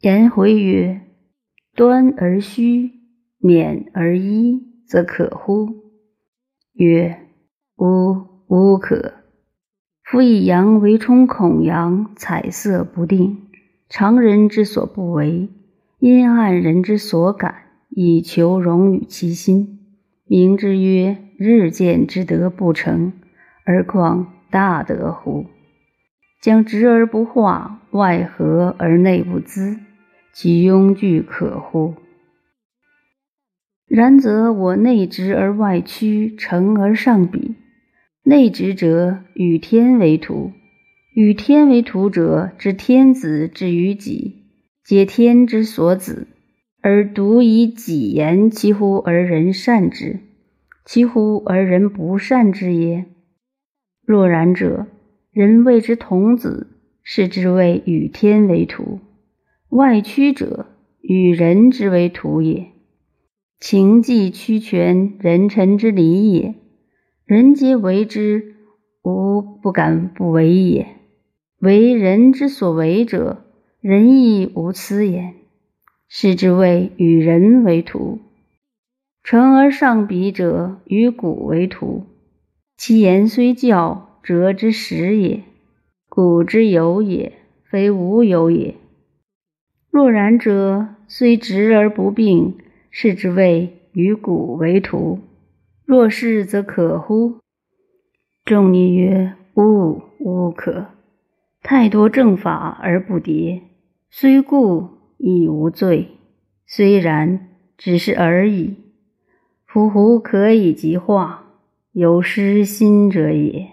颜回曰：“端而虚，勉而一，则可乎？”曰：“吾无可。夫以阳为冲孔阳，彩色不定，常人之所不为，阴暗人之所感，以求荣于其心。名之曰日见之德不成，而况大德乎？将直而不化，外合而内不滋，其庸具可乎？然则我内直而外曲，成而上比。”内直者与天为徒，与天为徒者，知天子之于己，皆天之所子，而独以己言其乎而人善之，其乎而人不善之耶？若然者，人谓之童子，是之谓与天为徒；外曲者，与人之为徒也。情既屈全，人臣之礼也。人皆为之，吾不敢不为也。为人之所为者，人亦无此也。是之谓与人为徒。成而上比者，与古为徒。其言虽教，折之实也；古之有也，非无有也。若然者，虽直而不病，是之谓与古为徒。若是则可乎？仲尼曰：“吾无可。太多正法而不迭，虽故亦无罪。虽然，只是而已。夫胡可以极化？有失心者也。”